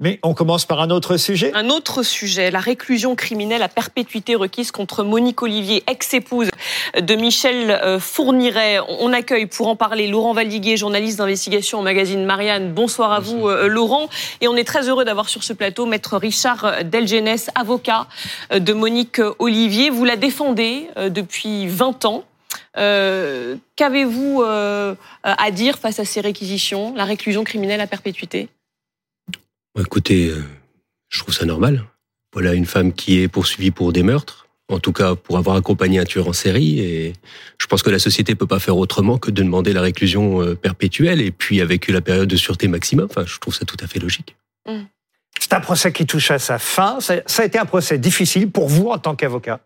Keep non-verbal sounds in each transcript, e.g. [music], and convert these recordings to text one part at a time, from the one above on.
Mais on commence par un autre sujet. Un autre sujet, la réclusion criminelle à perpétuité requise contre Monique Olivier, ex-épouse de Michel euh, Fourniret. On accueille pour en parler Laurent Valdiguier, journaliste d'investigation au magazine Marianne. Bonsoir à vous, euh, Laurent. Et on est très heureux d'avoir sur ce plateau maître Richard Delgenès, avocat euh, de Monique Olivier. Vous la défendez depuis 20 ans. Qu'avez-vous à dire face à ces réquisitions, la réclusion criminelle à perpétuité? Écoutez, euh, je trouve ça normal. Voilà une femme qui est poursuivie pour des meurtres, en tout cas pour avoir accompagné un tueur en série. Et je pense que la société peut pas faire autrement que de demander la réclusion euh, perpétuelle et puis avec la période de sûreté maximum. Enfin, je trouve ça tout à fait logique. Mmh. C'est un procès qui touche à sa fin. Ça a été un procès difficile pour vous en tant qu'avocat?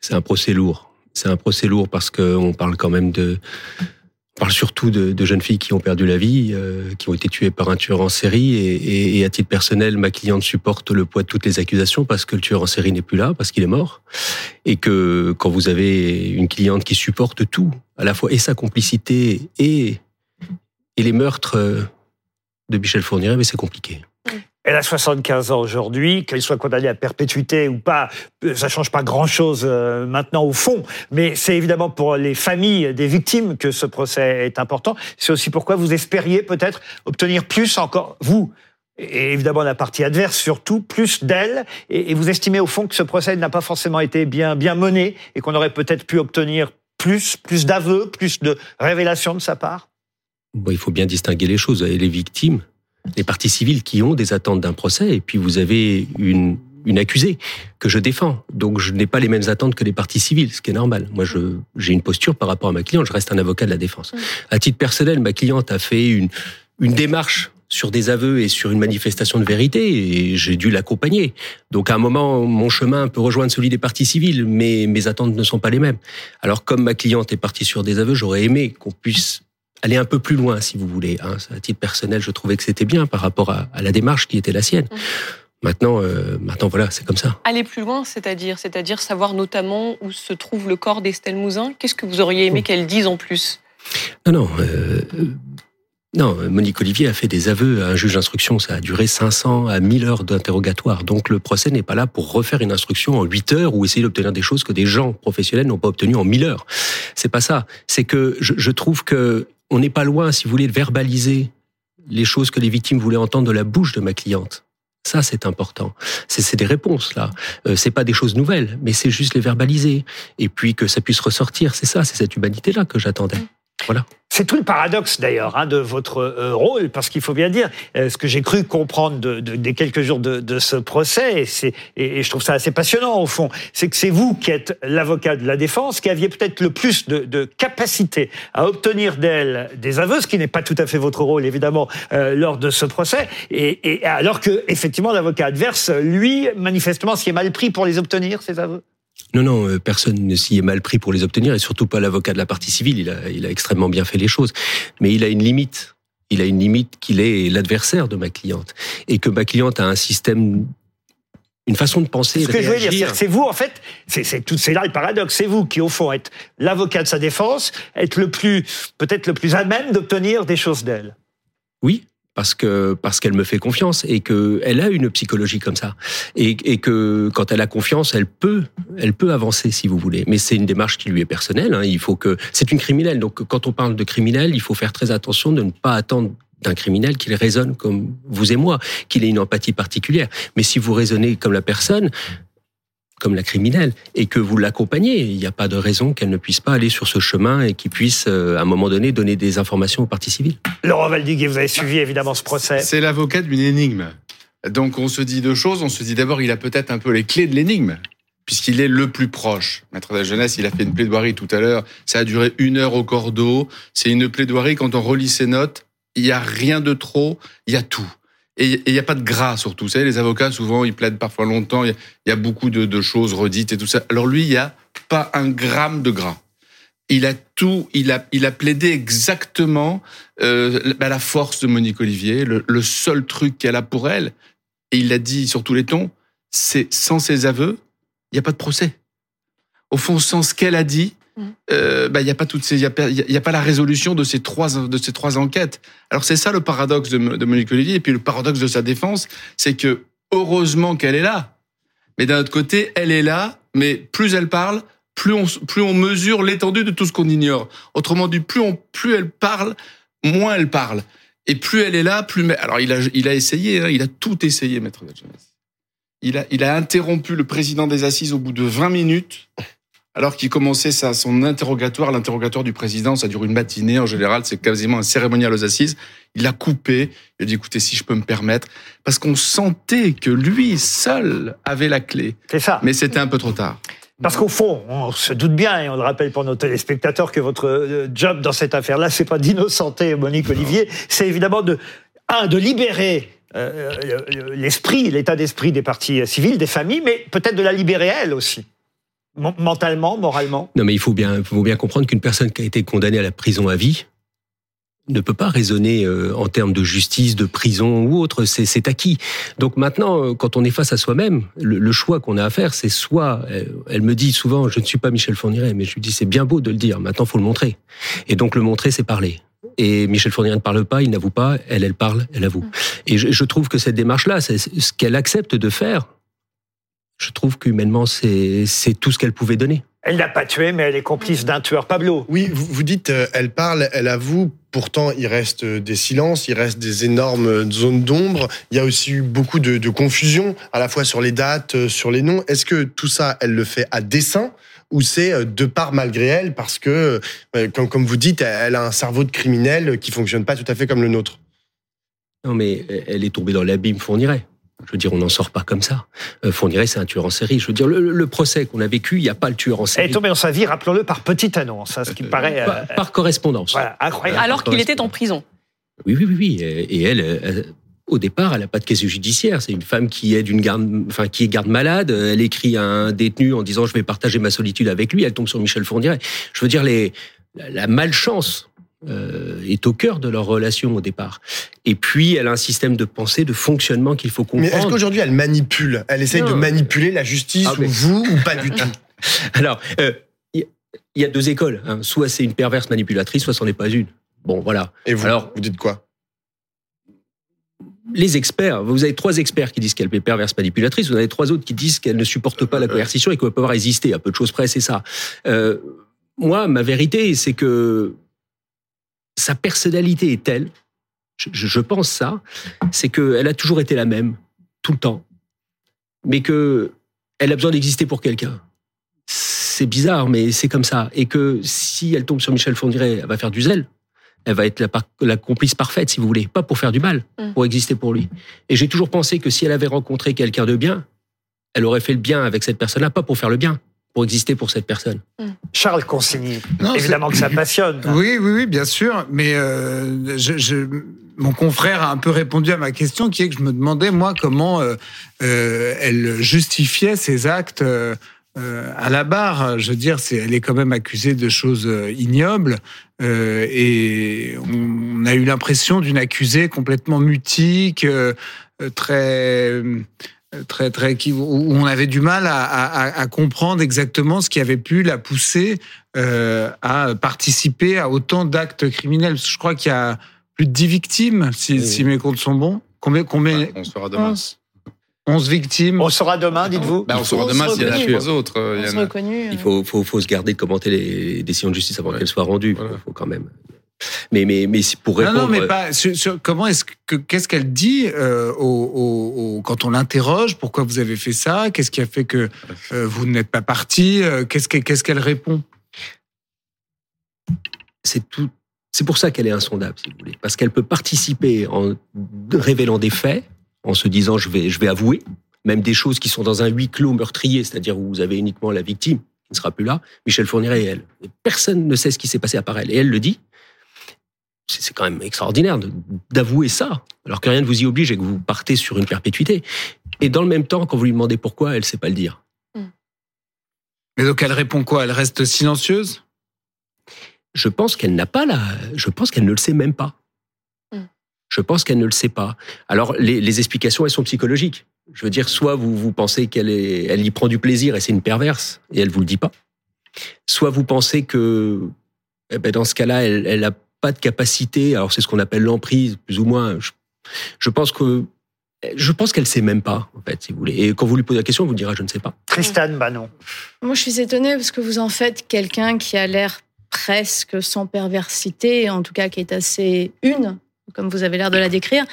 C'est un procès lourd. C'est un procès lourd parce qu'on parle quand même de on parle surtout de, jeunes filles qui ont perdu la vie, euh, qui ont été tuées par un tueur en série. Et, et, et, à titre personnel, ma cliente supporte le poids de toutes les accusations parce que le tueur en série n'est plus là, parce qu'il est mort. Et que quand vous avez une cliente qui supporte tout, à la fois et sa complicité et, et les meurtres de Michel Fourniret, mais c'est compliqué. Elle a 75 ans aujourd'hui, qu'elle soit condamnée à perpétuité ou pas, ça change pas grand-chose euh, maintenant au fond, mais c'est évidemment pour les familles des victimes que ce procès est important. C'est aussi pourquoi vous espériez peut-être obtenir plus encore, vous, et évidemment la partie adverse surtout, plus d'elle, et, vous estimez au fond que ce procès n'a pas forcément été bien, bien mené et qu'on aurait peut-être pu obtenir plus, plus d'aveux, plus de révélations de sa part? Bon, Il faut bien distinguer les choses. Les victimes, les parties civiles qui ont des attentes d'un procès, et puis vous avez une, une accusée que je défends. Donc je n'ai pas les mêmes attentes que les parties civiles, ce qui est normal. Moi, je j'ai une posture par rapport à ma cliente. Je reste un avocat de la défense. À titre personnel, ma cliente a fait une une démarche sur des aveux et sur une manifestation de vérité et j'ai dû l'accompagner. Donc à un moment, mon chemin peut rejoindre celui des parties civiles, mais mes attentes ne sont pas les mêmes. Alors comme ma cliente est partie sur des aveux, j'aurais aimé qu'on puisse aller un peu plus loin, si vous voulez. Hein. À titre personnel, je trouvais que c'était bien par rapport à, la démarche qui était la sienne. Mmh. Maintenant, euh, maintenant, voilà, c'est comme ça. Aller plus loin, c'est-à-dire, c'est-à-dire savoir notamment où se trouve le corps d'Estelle Mouzin. Qu'est-ce que vous auriez aimé mmh. qu'elle dise en plus? Non, non. Euh, non, Monique Olivier a fait des aveux à un juge d'instruction. Ça a duré 500 à 1000 heures d'interrogatoire. Donc le procès n'est pas là pour refaire une instruction en 8 heures ou essayer d'obtenir des choses que des gens professionnels n'ont pas obtenues en 1000 heures. C'est pas ça. C'est que je, je trouve que on n'est pas loin, si vous voulez, de verbaliser les choses que les victimes voulaient entendre de la bouche de ma cliente. Ça, c'est important. C'est des réponses là. Euh, c'est pas des choses nouvelles, mais c'est juste les verbaliser et puis que ça puisse ressortir. C'est ça, c'est cette humanité là que j'attendais. Voilà. C'est tout le paradoxe d'ailleurs hein, de votre euh, rôle, parce qu'il faut bien dire, euh, ce que j'ai cru comprendre de, de, des quelques jours de, de ce procès, et, et, je trouve ça assez passionnant au fond, c'est que c'est vous qui êtes l'avocat de la défense, qui aviez peut-être le plus de, de, capacité à obtenir d'elle des aveux, ce qui n'est pas tout à fait votre rôle évidemment euh, lors de ce procès, et, et alors que effectivement l'avocat adverse, lui, manifestement, s'y est mal pris pour les obtenir ces aveux. Non, non, euh, personne ne s'y est mal pris pour les obtenir, et surtout pas l'avocat de la partie civile. Il a, il a extrêmement bien fait les choses. Mais il a une limite. Il a une limite qu'il est l'adversaire de ma cliente. Et que ma cliente a un système une façon de penser. Ce que je veux dire, c'est vous, en fait, c'est là le paradoxe. C'est vous qui, au fond, êtes l'avocat de sa défense, êtes le plus, peut-être le plus à même d'obtenir des choses d'elle. Oui, parce que parce qu'elle me fait confiance et que elle a une psychologie comme ça et, et que quand elle a confiance, elle peut elle peut avancer si vous voulez. Mais c'est une démarche qui lui est personnelle. Hein. Il faut que c'est une criminelle. Donc quand on parle de criminel, il faut faire très attention de ne pas attendre d'un criminel qu'il raisonne comme vous et moi, qu'il ait une empathie particulière. Mais si vous raisonnez comme la personne, comme la criminelle et que vous l'accompagnez. Il n'y a pas de raison qu'elle ne puisse pas aller sur ce chemin et qu'il puisse, euh, à un moment donné, donner des informations aux parties civiles. Laurent Valdiguier, vous avez suivi évidemment ce procès. C'est l'avocat d'une énigme. Donc on se dit deux choses. On se dit d'abord, il a peut-être un peu les clés de l'énigme puisqu'il est le plus proche. Maître de la jeunesse, il a fait une plaidoirie tout à l'heure. Ça a duré une heure au cordeau. C'est une plaidoirie, quand on relit ses notes, il n'y a rien de trop, il y a tout. Et il n'y a pas de gras surtout. Vous savez, les avocats, souvent, ils plaident parfois longtemps. Il y, a beaucoup de, choses redites et tout ça. Alors lui, il n'y a pas un gramme de gras. Il a tout, il a, il a plaidé exactement euh, la force de Monique Olivier, le, le seul truc qu'elle a pour elle, et il l'a dit sur tous les tons, c'est sans ses aveux, il n'y a pas de procès. Au fond, sans ce qu'elle a dit, euh, bah, il n'y a pas toutes ces, y a, pas- la résolution de ces trois, de ces trois enquêtes. Alors c'est ça le paradoxe de, Monique Olivier, et puis le paradoxe de sa défense, c'est que heureusement qu'elle est là, mais d'un autre côté, elle est là, mais plus elle parle, plus on, plus on mesure l'étendue de tout ce qu'on ignore. Autrement dit, plus plus elle parle, moins elle parle, et plus elle est là, plus. Alors il a, il a essayé, hein, il a tout essayé, maître de. Il a, il a interrompu le président des assises au bout de 20 minutes alors qu'il commençait sa, son interrogatoire, l'interrogatoire du président, ça dure une matinée en général, c'est quasiment un cérémonial aux assises. Il l'a coupé, il a dit écoutez, si je peux me permettre, parce qu'on sentait que lui seul avait la clé. C'est ça. Mais c'était un peu trop tard. Parce qu'au fond, on se doute bien, et on le rappelle pour nos téléspectateurs, que votre euh, job dans cette affaire-là, c'est pas d'innocenter Monique Olivier, c'est évidemment de, un, de libérer euh, le- l'esprit, l'état d'esprit des partis civils, des familles, mais peut-être de la libérer elle aussi. Mentalement, moralement? Non, mais il faut bien, faut bien comprendre qu'une personne qui a été condamnée à la prison à vie ne peut pas raisonner euh, en termes de justice, de prison ou autre. C'est, acquis. Donc maintenant, euh, quand on est face à soi-même, le, choix qu'on a à faire, c'est soit, elle, elle me dit souvent, je ne suis pas Michel Fourniret, mais je lui dis, c'est bien beau de le dire. Maintenant, faut le montrer. Et donc le montrer, c'est parler. Et Michel Fourniret ne parle pas, il n'avoue pas. Elle, elle parle, elle avoue. Et je, je trouve que cette démarche-là, ce qu'elle accepte de faire. Je trouve qu'humainement, c'est, tout ce qu'elle pouvait donner. Elle n'a pas tué, mais elle est complice d'un tueur. Pablo. Oui, vous, vous dites, euh, elle parle, elle avoue. Pourtant, il reste euh, des silences, il reste des énormes euh, zones d'ombre. Il y a aussi eu beaucoup de, de confusion, à la fois sur les dates, sur les noms. Est-ce que tout ça, elle le fait à dessein ou c'est de part malgré elle parce que, comme, comme vous dites, elle a un cerveau de criminel qui fonctionne pas tout à fait comme le nôtre? Non, mais elle est tombée dans l'abîme Fourniret. Je veux dire, on n'en sort pas comme ça. Euh, Fourniret, c'est un tueur en série. Je veux dire, le, le procès qu'on a vécu, il n'y a pas le tueur en Elle série. est tombée dans sa vie, rappelons-le, par petite annonce, hein, ce qui me paraît... euh, Par, par correspondance. voilà, incroyable. Alors qu'il était en prison. Oui, oui, oui, oui. Et elle, euh, au départ, elle n'a pas de caisse judiciaire. C'est une femme qui est d'une garde, enfin, qui est garde malade. Elle écrit à un détenu en disant je vais partager ma solitude avec lui. Elle tombe sur Michel Fourniret. Je veux dire, les, la malchance euh, est au cœur de leur relation au départ. Et puis, elle a un système de pensée, de fonctionnement qu'il faut Mais est-ce comprendre. qu'aujourd'hui, elle manipule? Elle essaye Non. de manipuler la justice Ah, ou mais- vous ou pas du tout? [laughs] Alors, euh, il y, il y a deux écoles. hein. Soit c'est une perverse manipulatrice, soit c'en est pas une. Bon, voilà. Et vous, Alors- vous dites quoi? les experts, vous avez trois experts qui disent qu'elle est perverse manipulatrice, vous en avez trois autres qui disent qu'elle ne supporte pas la coercition et qu'elle peut pas résister. À peu de choses près, c'est ça. Euh, moi, ma vérité, c'est que sa personnalité est telle, je, pense ça, c'est qu'elle a toujours été la même, tout le temps, mais que elle a besoin d'exister pour quelqu'un. C'est bizarre, mais c'est comme ça. Et que si elle tombe sur Michel Fourniret, elle va faire du zèle. Elle va être la complice parfaite, si vous voulez. Pas pour faire du mal, Mm. pour exister pour lui. Et j'ai toujours pensé que si elle avait rencontré quelqu'un de bien, elle aurait fait le bien avec cette personne-là, pas pour faire le bien, pour exister pour cette personne. Charles Consigny, Non, évidemment que ça passionne. Oui, oui, oui, bien sûr. Mais euh, je, je- mon confrère a un peu répondu à ma question, qui est que je me demandais, moi, comment euh, euh, elle justifiait ses actes euh, à la barre. Je veux dire, c'est, elle est quand même accusée de choses ignobles. euh, et on, on a eu l'impression d'une accusée complètement mutique, euh, euh, très... euh, Très, très, qui, où on avait du mal à, à- à comprendre exactement ce qui avait pu la pousser euh, à participer à autant d'actes criminels. Parce que Je crois qu'il y a plus de 10 victimes, si, Oui. si mes comptes sont bons. Combien, combien? On sera demain. 11, 11 victimes. On sera demain, dites-vous Bah, on saura On demain s'il y en a reconnaît. trois autres. euh, il y en a- reconnu. Il faut, faut, faut se garder de commenter les décisions de justice avant Ouais. qu'elles soient rendues. Voilà. Faut, faut quand même. Mais, mais, mais pour Non, répondre. non, mais pas. sur- sur- comment est-ce que qu'est-ce qu'elle dit euh, au, au- au- quand on l'interroge Pourquoi vous avez fait ça Qu'est-ce qui a fait que euh, vous n'êtes pas parti Euh, Qu'est-ce que- qu'est-ce qu'elle répond? C'est tout. C'est pour ça qu'elle est insondable, si vous voulez, parce qu'elle peut participer en révélant des faits, en se disant je vais, je vais avouer, même des choses qui sont dans un huis clos meurtrier, c'est-à-dire où vous avez uniquement la victime qui ne sera plus là, Michel Fourniret et elle. Et personne ne sait ce qui s'est passé à part elle, et elle le dit. C'est quand même extraordinaire d'avouer ça, alors que rien ne vous y oblige et que vous partez sur une perpétuité. Et dans le même temps, quand vous lui demandez pourquoi, elle ne sait pas le dire. Mais donc elle répond quoi? Elle reste silencieuse? Je pense qu'elle n'a pas la, je pense qu'elle ne le sait même pas. Mm. Je pense qu'elle ne le sait pas. Alors les, les explications, elles sont psychologiques. Je veux dire, soit vous vous pensez qu'elle est, elle y prend du plaisir et c'est une perverse et elle vous le dit pas. soit vous pensez que eh ben, dans ce cas-là, elle n'a pas de capacité. Alors c'est ce qu'on appelle l'emprise, plus ou moins. Je, je pense que je pense qu'elle sait même pas, en fait, si vous voulez. Et quand vous lui posez la question, elle vous dira, je ne sais pas. Tristan, bah non. Moi, je suis étonnée parce que vous en faites quelqu'un qui a l'air presque sans perversité, en tout cas qui est assez une, comme vous avez l'air de la décrire.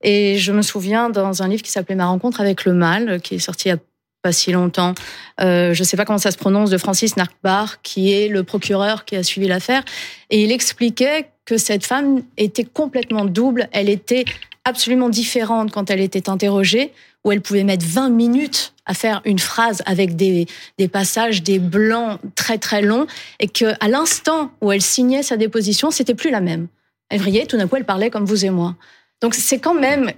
Et je me souviens dans un livre qui s'appelait Ma rencontre avec le mal, qui est sorti il y a pas si longtemps. Euh, je ne sais pas comment ça se prononce, de Francis Narkbar, qui est le procureur qui a suivi l'affaire. Et il expliquait que cette femme était complètement double. Elle était absolument différente quand elle était interrogée, où elle pouvait mettre 20 minutes à faire une phrase avec des, passages, des blancs très très longs, et que à l'instant où elle signait sa déposition, c'était plus la même. Elle vrillait, tout d'un coup, elle parlait comme vous et moi. Donc c'est quand même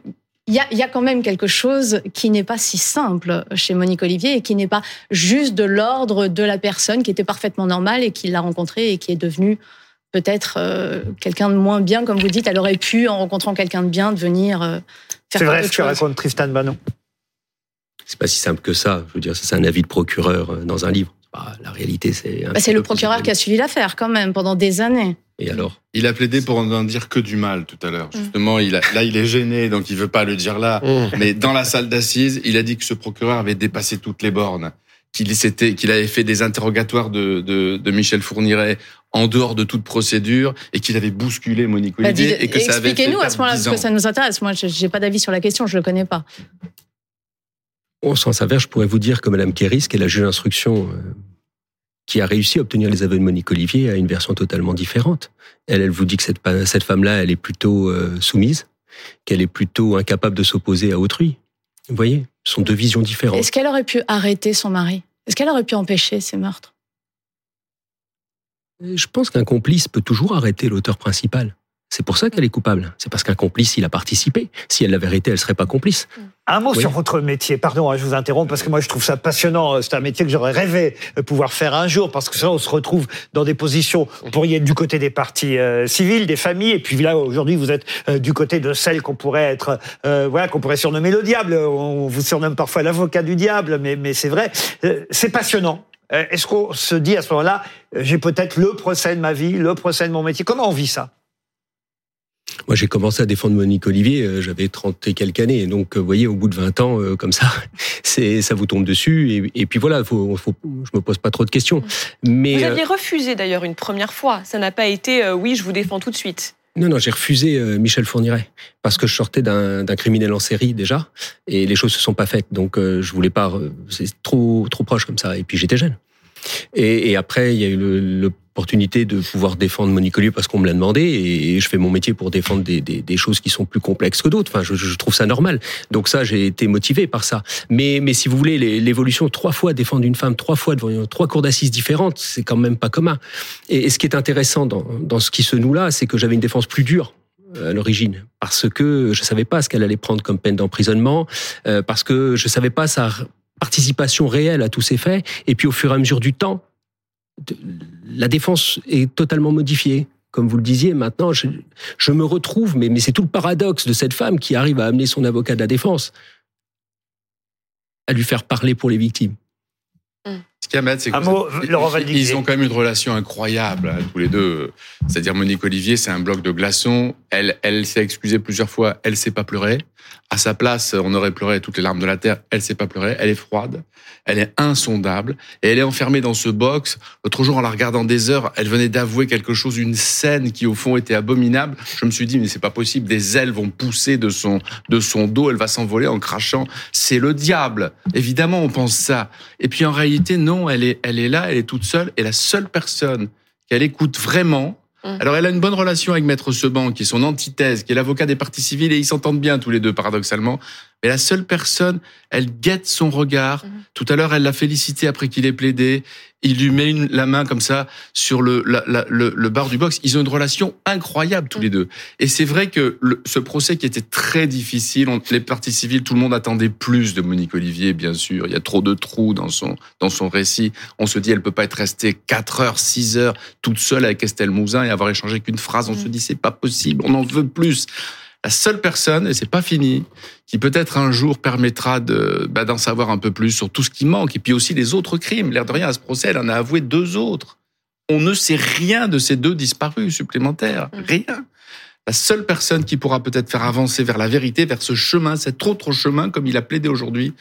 il y a, y a, quand même quelque chose qui n'est pas si simple chez Monique Olivier et qui n'est pas juste de l'ordre de la personne qui était parfaitement normale et qui l'a rencontrée et qui est devenue peut-être euh, quelqu'un de moins bien, comme vous dites. Elle aurait pu, en rencontrant quelqu'un de bien, devenir euh, faire C'est vrai ce que raconte Tristan Bannon. C'est pas si simple que ça. Je veux dire, ça, c'est un avis de procureur euh, dans un livre. Bah, la réalité, c'est. Bah, c'est le procureur qui a suivi l'affaire quand même pendant des années. Et alors? Il a plaidé pour n'en dire que du mal tout à l'heure. Justement, il a, là, il est gêné, donc il veut pas le dire là. Mmh. Mais dans la salle d'assises, il a dit que ce procureur avait dépassé toutes les bornes, qu'il s'était, qu'il avait fait des interrogatoires de, de, de Michel Fourniret en dehors de toute procédure et qu'il avait bousculé Monique Bah, Olivier dites- et que ça avait fait Expliquez-nous à ce moment-là, parce 10 que ça nous intéresse. Moi, je n'ai pas d'avis sur la question, je ne le connais pas. Au sens inverse, je pourrais vous dire que Madame Kéris, qui est la juge d'instruction, euh, qui a réussi à obtenir les aveux de Monique Olivier, a une version totalement différente. Elle, elle vous dit que cette, cette femme-là, elle est plutôt euh, soumise, qu'elle est plutôt incapable de s'opposer à autrui. Vous voyez, ce sont deux visions différentes. Est-ce qu'elle aurait pu arrêter son mari? Est-ce qu'elle aurait pu empêcher ces meurtres? Je pense qu'un complice peut toujours arrêter l'auteur principal. C'est pour ça qu'elle est coupable. C'est parce qu'un complice, il a participé. Si elle l'avait arrêté, elle serait pas complice. Un mot Oui. sur votre métier. Pardon, hein, je vous interromps parce que moi je trouve ça passionnant. C'est un métier que j'aurais rêvé euh, pouvoir faire un jour parce que ça, on se retrouve dans des positions. Vous pourriez être du côté des partis euh, civils, des familles, et puis là aujourd'hui vous êtes euh, du côté de celles qu'on pourrait être, euh, voilà, qu'on pourrait surnommer le diable. On vous surnomme parfois l'avocat du diable, mais mais c'est vrai. Euh, c'est passionnant. Euh, Est-ce qu'on se dit à ce moment-là, euh, j'ai peut-être le procès de ma vie, le procès de mon métier? Comment on vit ça? Moi, j'ai commencé à défendre Monique Olivier, euh, j'avais 30 et quelques années. Donc, euh, vous voyez, au bout de 20 ans, euh, comme ça, [laughs] c'est, ça vous tombe dessus. Et, et puis voilà, faut, faut, je me pose pas trop de questions. Mais Vous aviez refusé d'ailleurs une première fois. Ça n'a pas été euh, oui, je vous défends tout de suite. non, non, j'ai refusé Michel Fourniret parce que je sortais d'un, criminel en série déjà, et les choses se sont pas faites. Donc, je voulais pas. C'est trop, trop proche comme ça. Et puis, j'étais jeune. Et, et après, il y a eu le- l'opportunité de pouvoir défendre Monique Olivier parce qu'on me l'a demandé, et, je fais mon métier pour défendre des, choses qui sont plus complexes que d'autres. Enfin, je, trouve ça normal. Donc ça, j'ai été motivé par ça. Mais, mais si vous voulez, l'évolution, trois fois défendre une femme, trois fois devant trois cours d'assises différentes, c'est quand même pas commun. Et, ce qui est intéressant dans, dans ce qui se noue là, c'est que j'avais une défense plus dure euh, à l'origine parce que je savais pas ce qu'elle allait prendre comme peine d'emprisonnement, euh, parce que je savais pas sa participation réelle à tous ces faits. Et puis au fur et à mesure du temps, la défense est totalement modifiée. Comme vous le disiez, maintenant, je, me retrouve, mais, mais c'est tout le paradoxe de cette femme qui arrive à amener son avocat de la défense à lui faire parler pour les victimes. Ce qu'il y a, c'est que Un mot, ils- Laurent ils, Valdiguier. ils ont quand même une relation incroyable, hein, tous les deux. C'est-à-dire Monique Olivier, c'est un bloc de glaçons. Elle, elle s'est excusée plusieurs fois. Elle sait pas pleurer. À sa place, on aurait pleuré toutes les larmes de la terre. Elle sait pas pleurer. Elle est froide. Elle est insondable. Et elle est enfermée dans ce box. L'autre jour, en la regardant des heures, elle venait d'avouer quelque chose, une scène qui, au fond, était abominable. Je me suis dit, mais c'est pas possible. Des ailes vont pousser de son, de son dos. Elle va s'envoler en crachant. C'est le diable. Évidemment, on pense ça. Et puis, en réalité, non, elle est, elle est là, elle est toute seule. Et la seule personne qu'elle écoute vraiment, Mm. alors elle a une bonne relation avec Maître Seban, qui est son antithèse, qui est l'avocat des parties civiles, et ils s'entendent bien tous les deux, paradoxalement. Mais la seule personne, elle guette son regard. Mhm. Tout à l'heure, elle l'a félicité après qu'il ait plaidé. Il lui met une- la main comme ça sur le, la- la- le, le bar du box. Ils ont une relation incroyable tous Mhm. les deux. Et c'est vrai que le- ce procès qui était très difficile, on- les parties civiles, tout le monde attendait plus de Monique Olivier, bien sûr. Il y a trop de trous dans son, dans son récit. On se dit, elle peut pas être restée 4 heures, 6 heures toute seule avec Estelle Mouzin et avoir échangé qu'une phrase. On Mhm. se dit, c'est pas possible, on en veut plus. La seule personne, et c'est pas fini, qui peut-être un jour permettra de bah, d'en savoir un peu plus sur tout ce qui manque, et puis aussi les autres crimes. L'air de rien, à ce procès, elle en a avoué deux autres. On ne sait rien de ces deux disparus supplémentaires. Mm. Rien. La seule personne qui pourra peut-être faire avancer vers la vérité, vers ce chemin, cet autre chemin, comme il a plaidé aujourd'hui,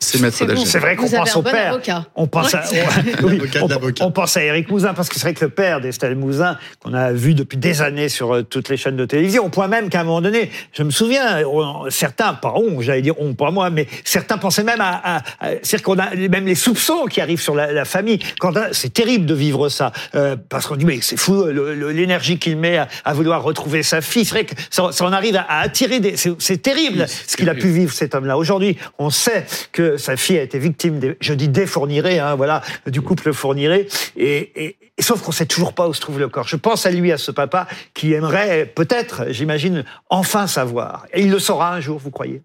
c'est Maître C'est bon. Delgenès. C'est vrai qu'on pense un au bon père. avocat. On pense à, [laughs] oui, on, l'avocat. on pense à Éric Mouzin parce que c'est vrai que le père d'Estelle Mouzin, qu'on a vu depuis des années sur euh, toutes les chaînes de télévision, au point même qu'à un moment donné, je me souviens, on- certains, pas on, j'allais dire on, pas moi, mais certains pensaient même à, à- à- c'est-à-dire qu'on a même les soupçons qui arrivent sur la, la famille. Quand on- c'est terrible de vivre ça, euh, parce qu'on dit mais c'est fou l'énergie qu'il met à, à vouloir retrouver sa fille. C'est vrai que ça, ça en arrive à, à attirer des, c'est, terrible Oui, ce qu'il a pu vivre cet homme-là. Aujourd'hui, on sait que sa fille a été victime, des, je dis des hein, voilà, du couple fourniré. Et, et- et sauf qu'on sait toujours pas où se trouve le corps. Je pense à lui, à ce papa, qui aimerait peut-être, j'imagine, enfin savoir. Et il le saura un jour, vous croyez?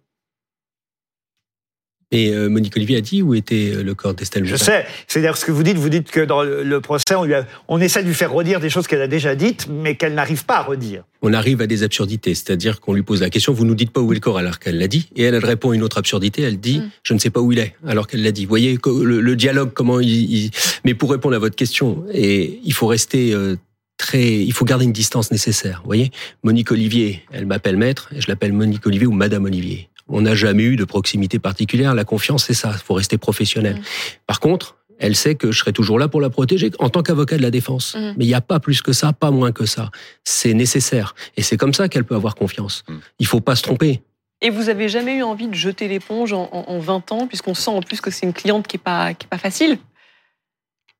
Et euh, Monique Olivier a dit où était euh, le corps d'Estelle Je sais. C'est d'ailleurs ce que vous dites. Vous dites que dans le, procès, on, lui a- on essaie de lui faire redire des choses qu'elle a déjà dites, mais qu'elle n'arrive pas à redire. On arrive à des absurdités, c'est-à-dire qu'on lui pose la question, vous nous dites pas où est le corps alors qu'elle l'a dit, et elle, elle répond à une autre absurdité, elle dit, Mm. je ne sais pas où il est alors qu'elle l'a dit. Vous voyez le, le dialogue, comment il, il- Mais pour répondre à votre question, et il faut rester euh, très, il faut garder une distance nécessaire. Vous voyez, Monique Olivier, elle m'appelle maître, et je l'appelle Monique Olivier ou Madame Olivier. On n'a jamais eu de proximité particulière. La confiance, c'est ça. Il faut rester professionnel. Mm. Par contre, elle sait que je serai toujours là pour la protéger en tant qu'avocat de la défense. Mm. Mais il n'y a pas plus que ça, pas moins que ça. C'est nécessaire. Et c'est comme ça qu'elle peut avoir confiance. Mm. Il faut pas se tromper. Et vous avez jamais eu envie de jeter l'éponge en, en- en 20 ans, puisqu'on sent en plus que c'est une cliente qui est pas, qui est pas facile?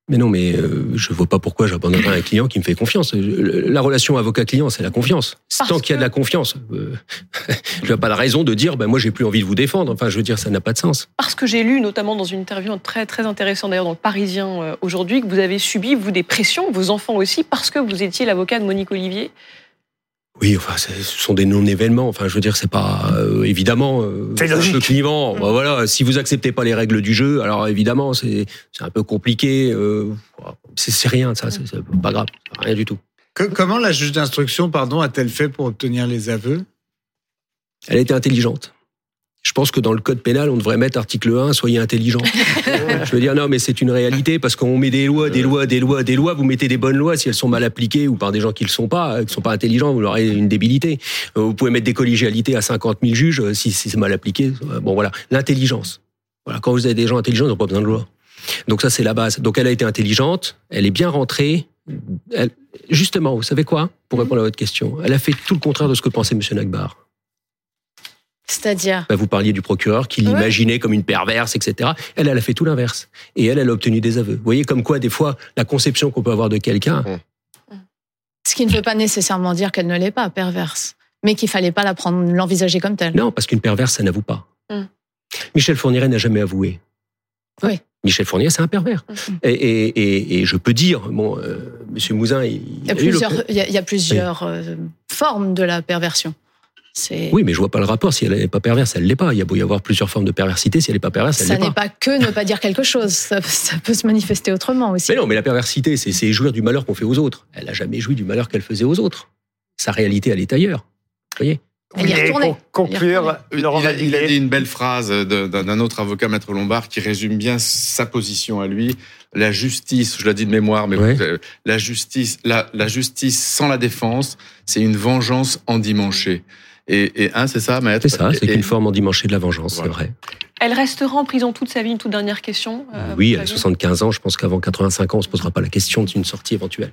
Mais non, mais euh, je vois pas pourquoi j'abandonnerais un client qui me fait confiance. La relation avocat-client, c'est la confiance. Parce Tant qu'il y a de la confiance, euh, [laughs] je n'ai pas la raison de dire, ben moi j'ai plus envie de vous défendre. Enfin, je veux dire, ça n'a pas de sens. Parce que j'ai lu, notamment dans une interview très, très intéressante d'ailleurs dans le Parisien euh, aujourd'hui, que vous avez subi, vous, des pressions, vos enfants aussi, parce que vous étiez l'avocat de Monique Olivier. Oui, enfin, ce sont des non-événements. Enfin, je veux dire, c'est pas euh, évidemment. euh, C'est un peu clivant. Bah, voilà, si vous acceptez pas les règles du jeu, alors évidemment, c'est c'est un peu compliqué. euh, c'est rien, ça, c'est c'est pas grave, rien du tout. Que- comment la juge d'instruction, pardon, a-t-elle fait pour obtenir les aveux? Elle était intelligente. Je pense que dans le code pénal, on devrait mettre article 1, soyez intelligent. [laughs] Je veux dire, non, mais c'est une réalité parce qu'on met des lois, des lois, des lois, des lois. Vous mettez des bonnes lois si elles sont mal appliquées ou par des gens qui ne le sont pas, euh, qui sont pas intelligents, vous aurez une débilité. Euh, Vous pouvez mettre des collégialités à 50 000 juges euh, si, c'est mal appliqué. Bon, voilà. L'intelligence. Voilà. Quand vous avez des gens intelligents, ils n'ont pas besoin de loi. Donc ça, c'est la base. Donc elle a été intelligente, elle est bien rentrée. Elle- justement, vous savez quoi? Pour répondre à votre question, elle a fait tout le contraire de ce que pensait M. Nagbar. C'est-à-dire Bah, vous parliez du procureur qui Ouais. l'imaginait comme une perverse, etc. Elle, elle a fait tout l'inverse. Et elle, elle a obtenu des aveux. Vous voyez comme quoi, des fois, la conception qu'on peut avoir de quelqu'un, Ce qui ne veut pas nécessairement dire qu'elle ne l'est pas perverse, mais qu'il fallait pas la prendre, l'envisager comme telle. non, parce qu'une perverse, ça n'avoue pas. Mm. Michel Fourniret n'a jamais avoué. Oui. Michel Fourniret, c'est un pervers. Mm. Et, et, et, et je peux dire, bon, euh, Monsieur Mouzin, il, Il y a a eu le- plusieurs, il y a, il y a plusieurs euh, formes de la perversion. Oui, mais je vois pas le rapport. Si elle n'est pas perverse, elle l'est pas. Il y a beau y avoir plusieurs formes de perversité. Si elle n'est pas perverse, elle ça l'est n'est pas. pas que ne pas dire quelque chose. Ça, ça peut se manifester autrement aussi. Mais non, mais la perversité, c'est jouir du malheur qu'on fait aux autres. Elle a jamais joui du malheur qu'elle faisait aux autres. Sa réalité, elle est ailleurs. Vous voyez Elle y est retournée. pour conclure, Il a, il a dit une belle phrase d'un autre avocat, Maître Lombard, qui résume bien sa position à lui. La justice, je le dis de mémoire, mais Ouais. vous- la justice, la, la justice sans la défense, c'est une vengeance endimanchée. Et, et hein, c'est ça, Maître C'est ça, c'est qu'une forme endimanchée de la vengeance, Voilà. c'est vrai. Elle restera en prison toute sa vie. Une toute dernière question. euh, oui, vous elle a savez 75 ans. Je pense qu'avant 85 ans, on se posera pas la question d'une sortie éventuelle.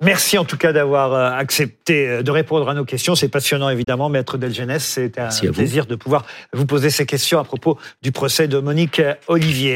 Merci en tout cas d'avoir euh, accepté euh, de répondre à nos questions. C'est passionnant évidemment, Maître Delgenès. C'est un à plaisir de pouvoir vous poser ces questions à propos du procès de Monique euh, Olivier.